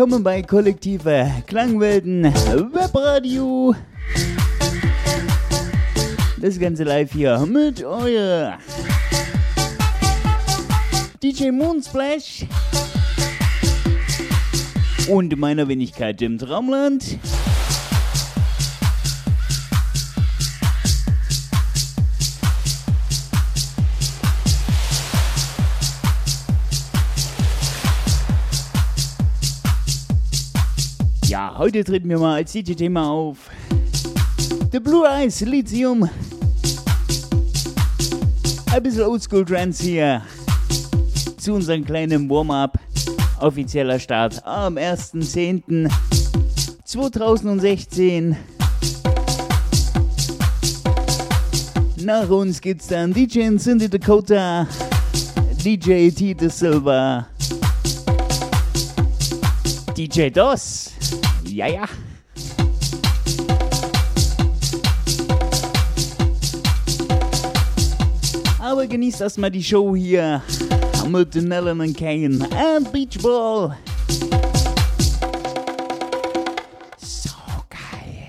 Willkommen bei Kollektive Klangwelten Webradio. Das Ganze live hier mit euer DJ Moonsplash und meiner Wenigkeit im Traumland. Heute treten wir mal als DJ-Thema auf The Blue Eyes Lithium. Ein bisschen Oldschool Trance hier zu unserem kleinen Warm-up. Offizieller Start am 1.10.2016. Nach uns geht's dann DJ in Cindy Dakota, DJ T. De Silva, DJ DOS. Ja, ja. Aber genießt erstmal die Show hier mit Nellen und Kane and Beach Ball. So geil.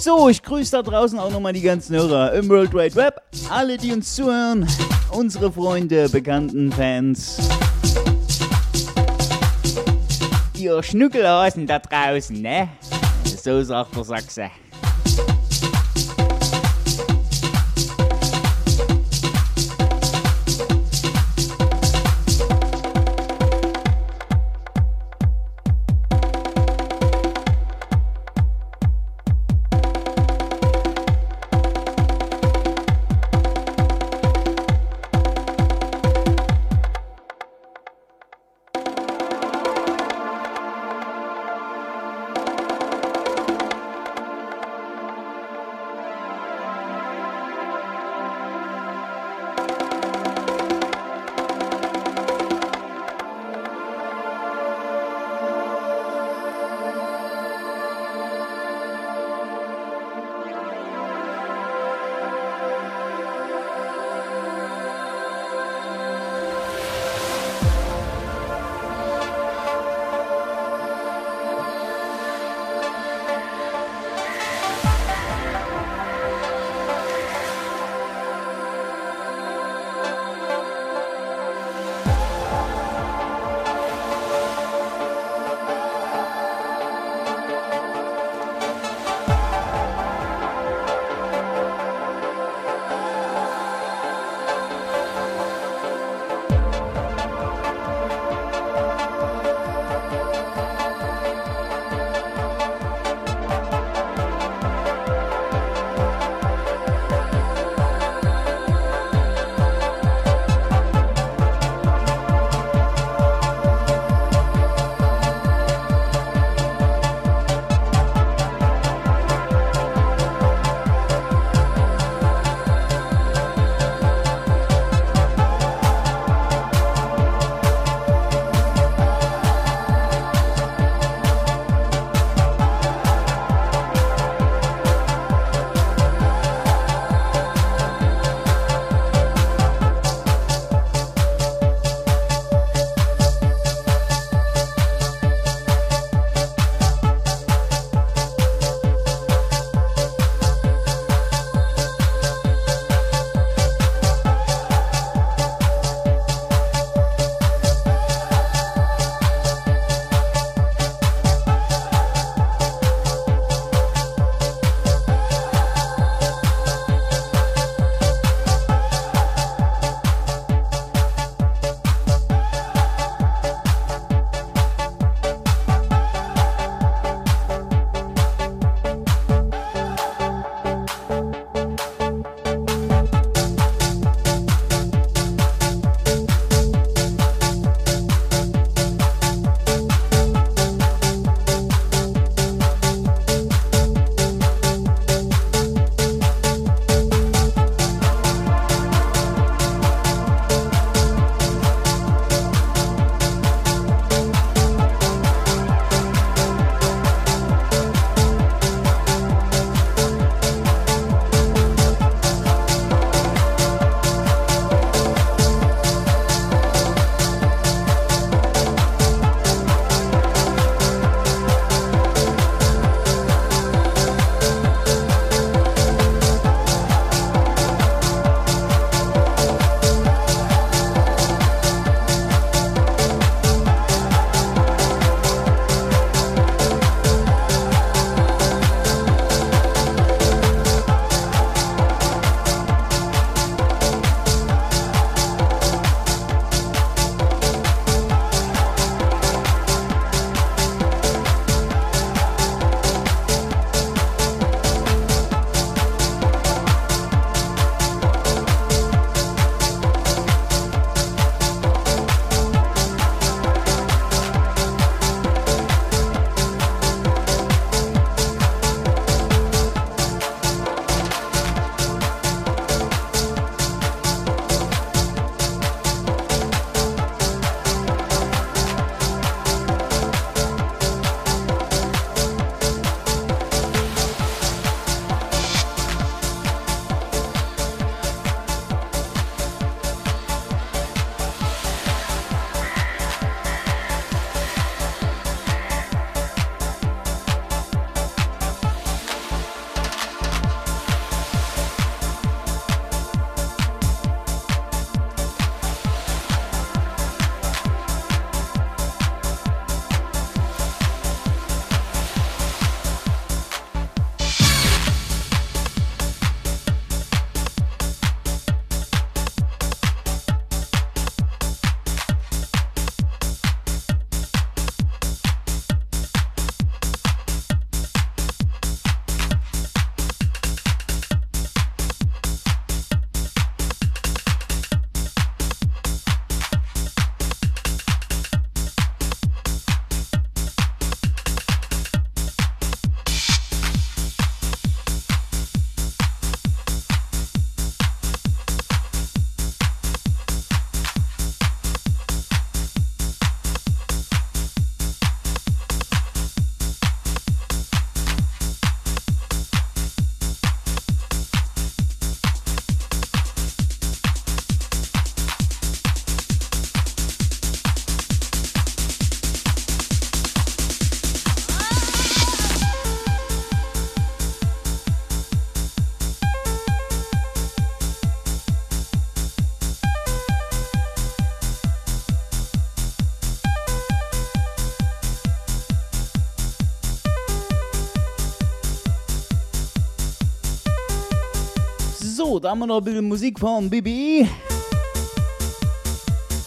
So, ich grüße da draußen auch nochmal die ganzen Hörer im World Wide Web. Alle, die uns zuhören, unsere Freunde, Bekannten, Fans. Ihr Schnuckelhasen da draußen, ne? So sagt der Sachse. Da haben wir noch ein bisschen Musik von Bibi.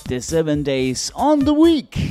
The Seven Days on the Week.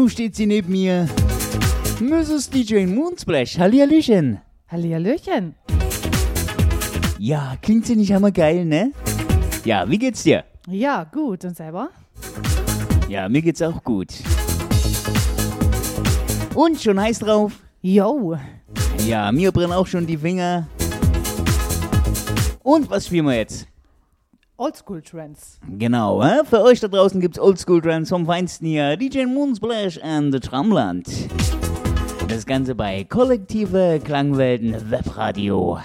Nun steht sie neben mir. Mrs. DJ Moonsplash, Hallihallöchen. Hallihallöchen. Ja, klingt sie nicht einmal geil, ne? Ja, wie geht's dir? Ja, gut. Und selber? Ja, mir geht's auch gut. Und schon heiß drauf? Yo. Ja, mir brennen auch schon die Finger. Und was spielen wir jetzt? Oldschool Trends. Genau, hä? für euch da draußen gibt's Oldschool Trends vom Feinsten hier. DJ Moonsplash and the Tramland. Das Ganze bei Kollektive Klangwelten Webradio.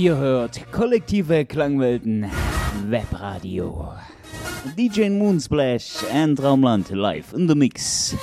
Ihr hört kollektive Klangwelten Webradio. DJ Moonsplash and Traumland live in the mix.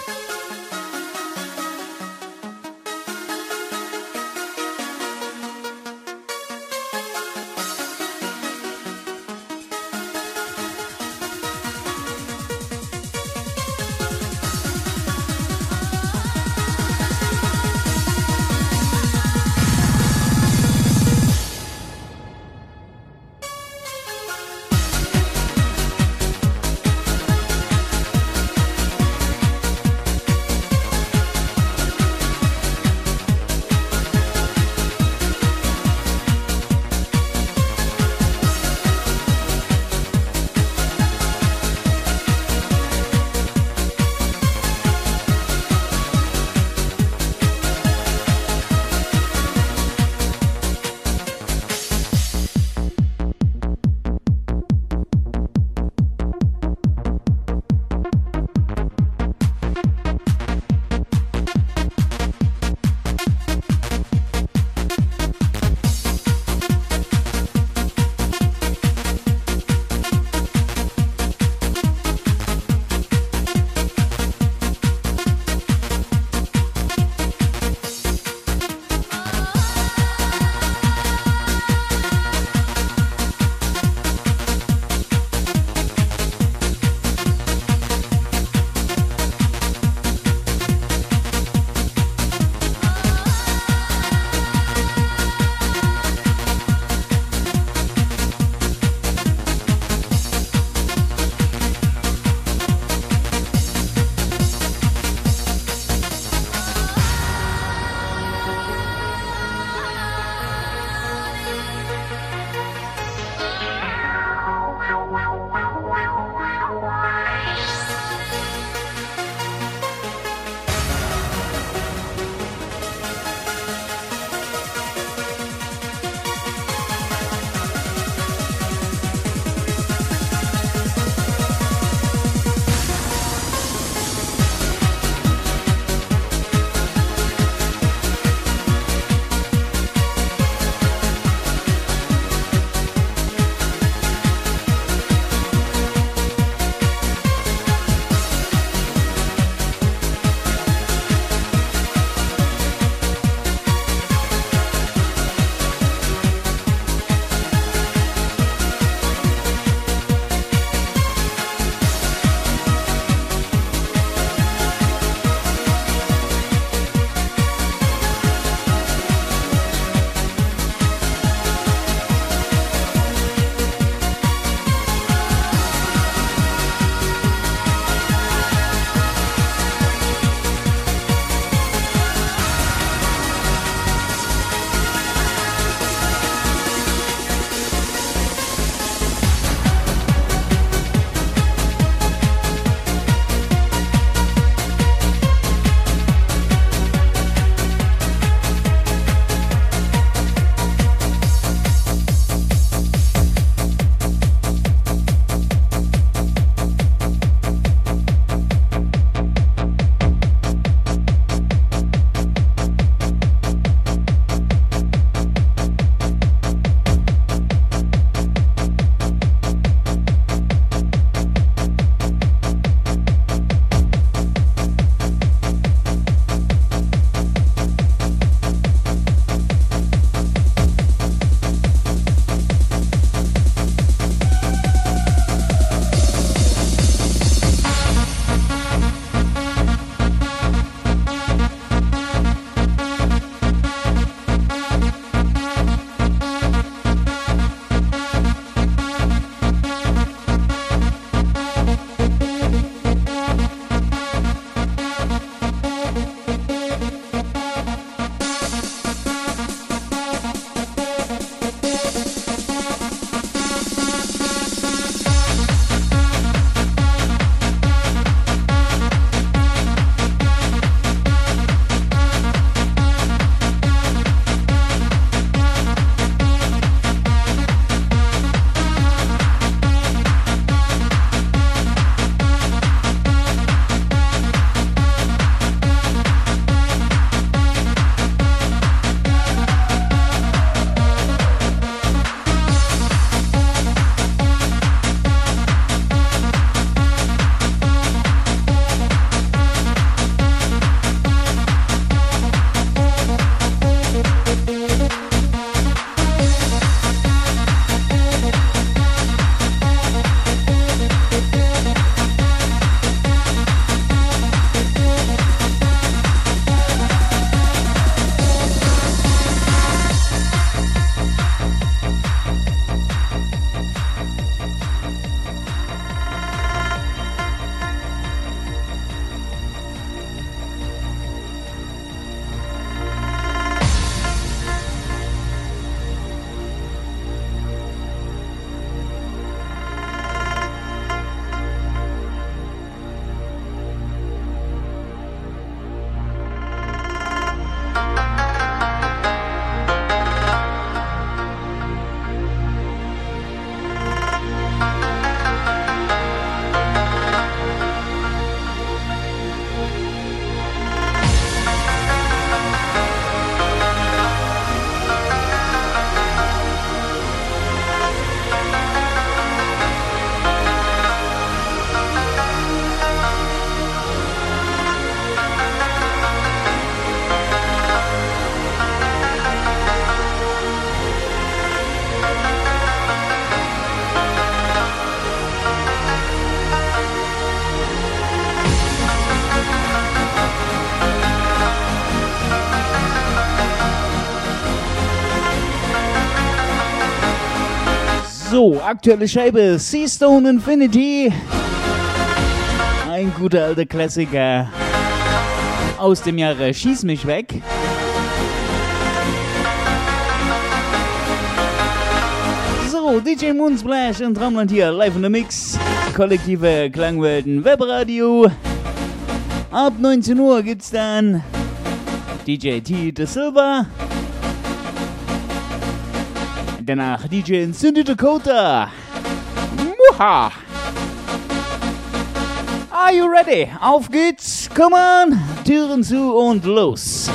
Aktuelle Scheibe Seastone Infinity. Ein guter alter Klassiker aus dem Jahre Schieß mich weg. So, DJ Moonsplash und Traumland hier live in der Mix. Kollektive Klangwelten Webradio. Ab 19 Uhr gibt's dann DJ T. De Silva. Danach DJ in Cindy Dakota. Muha! Are you ready? Auf geht's! Come on! Türen zu und los!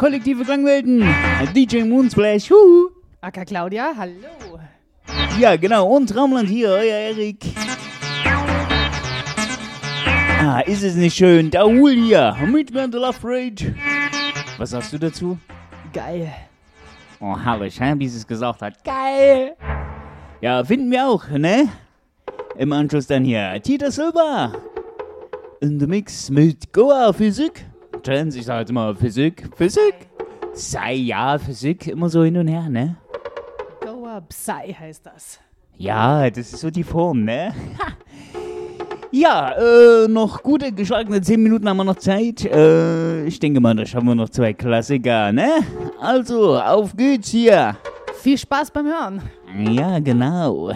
Kollektive Klangwelten. DJ Moonsplash. Huhu. Aka Claudia, hallo. Ja, genau. Und Traumland hier, euer Erik. Ah, ist es nicht schön? Da Hul hier. Mit mir in der Love Rage. Was sagst du dazu? Geil. Oh, herrlich, hä? wie sie es gesagt hat. Geil. Ja, finden wir auch, ne? Im Anschluss dann hier Tita Silva. In the Mix mit Goa Physik. Trends, ich sag jetzt immer Physik. Physik? Sei ja, Physik, immer so hin und her, ne? Goa Psy heißt das. Ja, das ist so die Form, ne? ja, äh, noch gute geschlagene 10 Minuten haben wir noch Zeit. Äh, ich denke mal, da schaffen wir noch zwei Klassiker, ne? Also, auf geht's hier. Viel Spaß beim Hören. Ja, genau.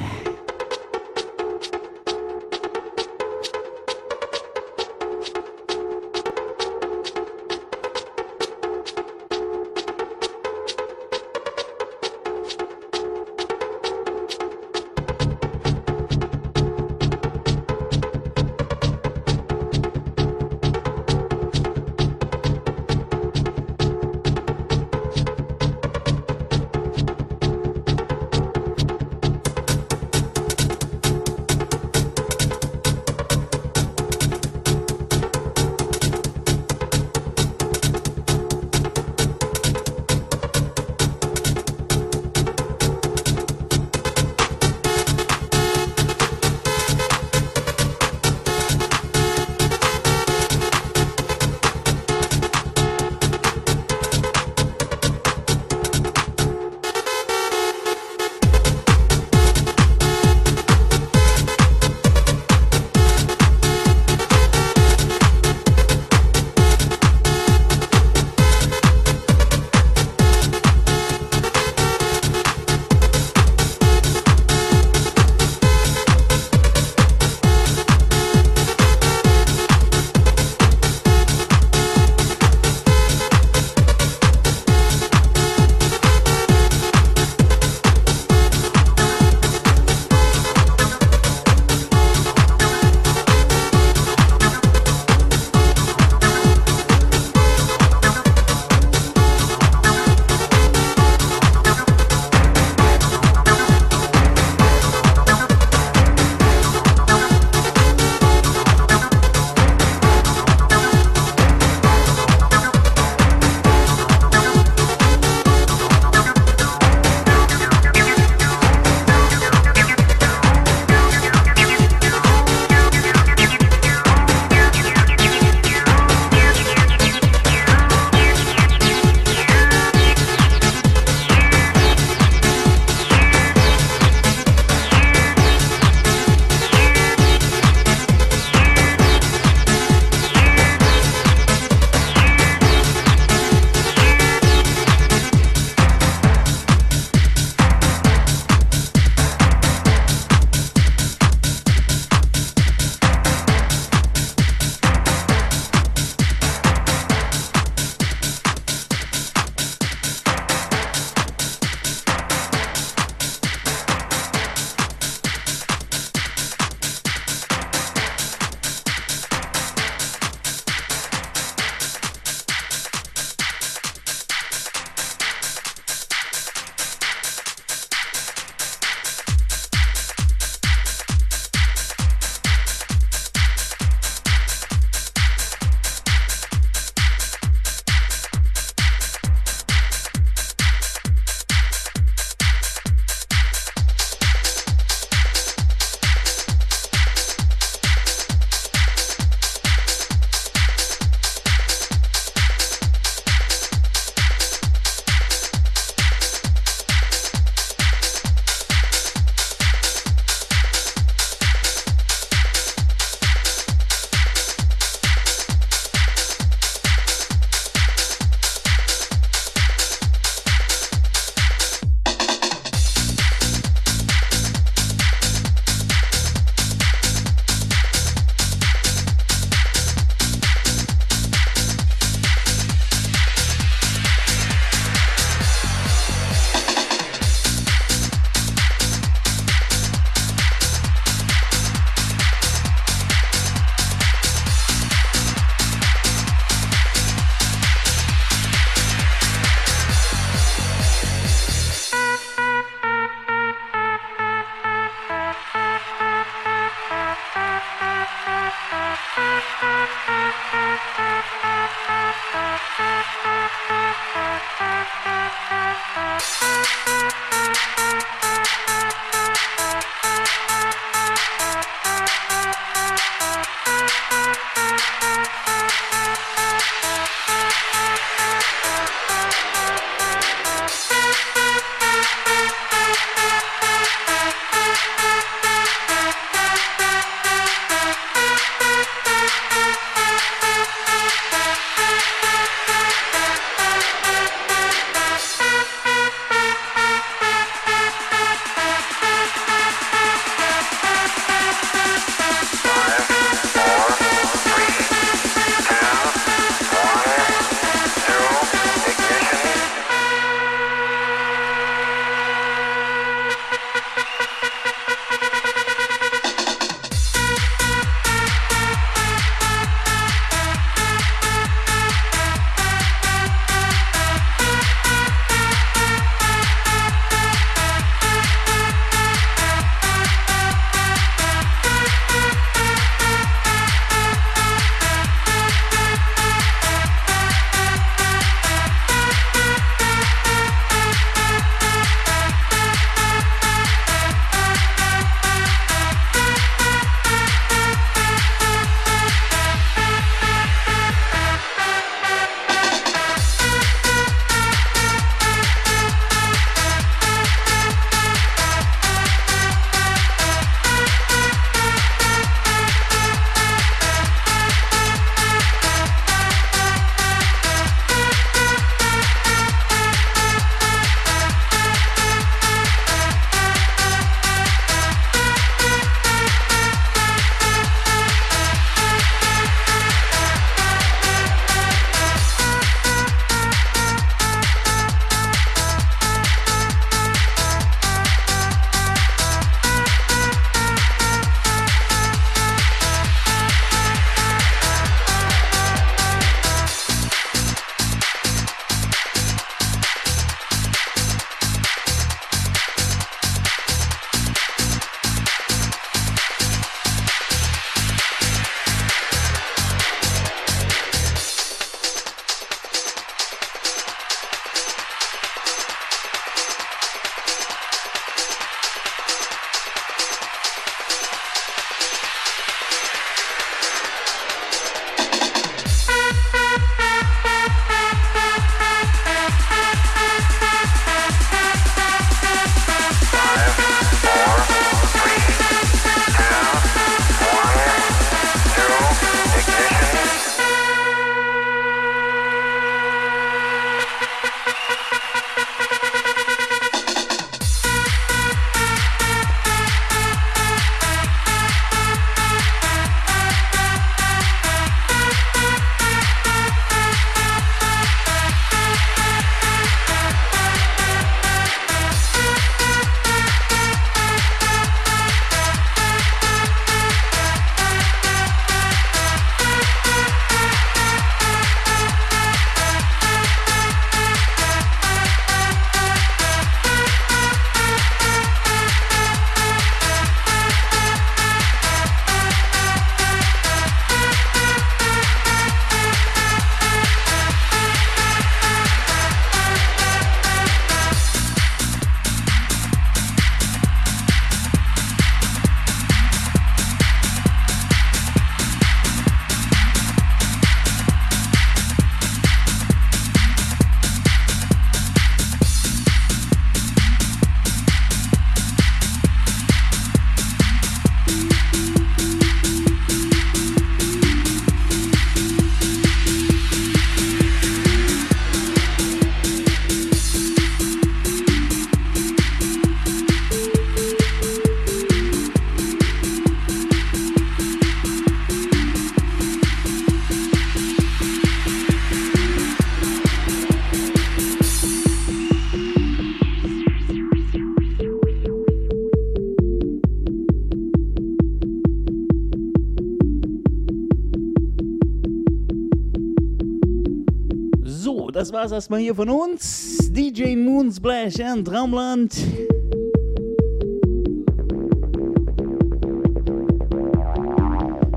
War's erstmal hier von uns. DJ Moonsplash and Traumland.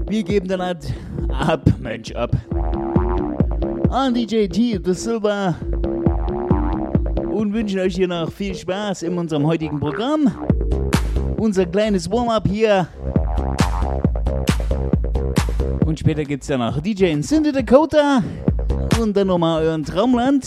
Wir geben dann halt ab, Mensch, ab. An DJ T, The Silver. Und wünschen euch hier noch viel Spaß in unserem heutigen Programm. Unser kleines Warm-up hier. Und später gibt's ja noch DJ in Cindy Dakota. Und dann nochmal euren Traumland.